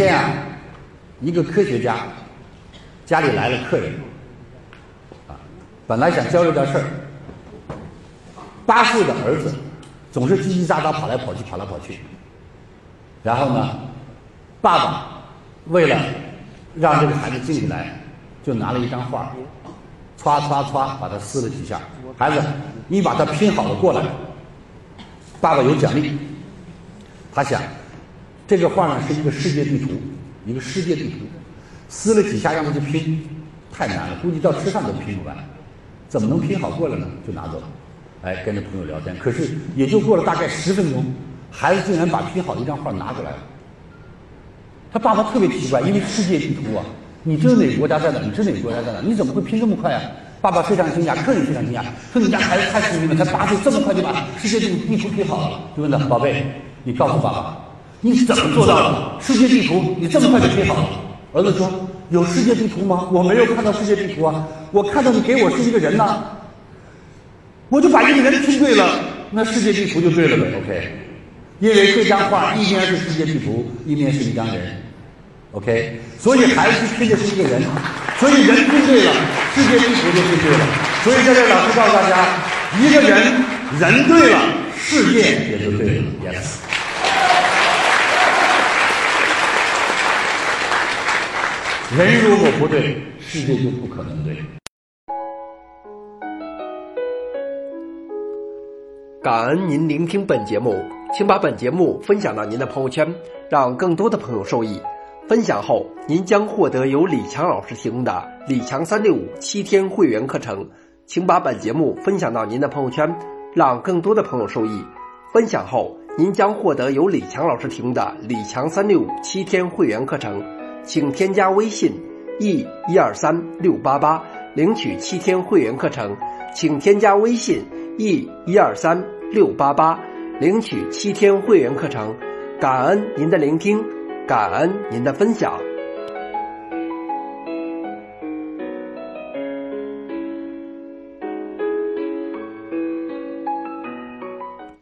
天啊，一个科学家家里来了客人，啊，本来想交流点事儿，八岁的儿子总是叽叽喳喳跑来跑去，跑来跑去。然后呢，爸爸为了让这个孩子静下来，就拿了一张画，歘歘歘把它撕了几下。孩子，你把它拼好了过来，爸爸有奖励。他想，这个画呢是一个世界地图，一个世界地图，撕了几下让他去拼，太难了，估计到吃饭都拼不完，怎么能拼好过来呢？就拿走了，哎，跟着朋友聊天。可是也就过了大概十分钟，孩子竟然把拼好的一张画拿过来了。他爸爸特别奇怪，因为世界地图啊，你知道哪个国家在哪？你知道哪个国家在哪？你怎么会拼这么快啊？爸爸非常惊讶，客人非常惊讶，说你家孩子太聪明了，才八岁这么快就把世界地地图拼好了。就问他，宝贝。你告诉爸爸，你是怎么做到的？世界地图你这么快就拼好了？儿子说：“有世界地图吗？我没有看到世界地图啊，我看到你给我是一个人呐，我就把一个人拼对了，那世界地图就对了呗。”OK，因为这张画一面是世界地图，一面是一张人。OK，所以还是拼的是一个人，所以人拼对了，世界地图就拼对了。所以在这老师告诉大家，一个人人对了，世界也就对了。人如果不对，世界就不可能对。感恩您聆听本节目，请把本节目分享到您的朋友圈，让更多的朋友受益。分享后，您将获得由李强老师提供的李强三六五七天会员课程。请把本节目分享到您的朋友圈，让更多的朋友受益。分享后，您将获得由李强老师提供的李强三六五七天会员课程。请添加微信 e 一二三六八八领取七天会员课程。请添加微信 e 一二三六八八领取七天会员课程。感恩您的聆听，感恩您的分享。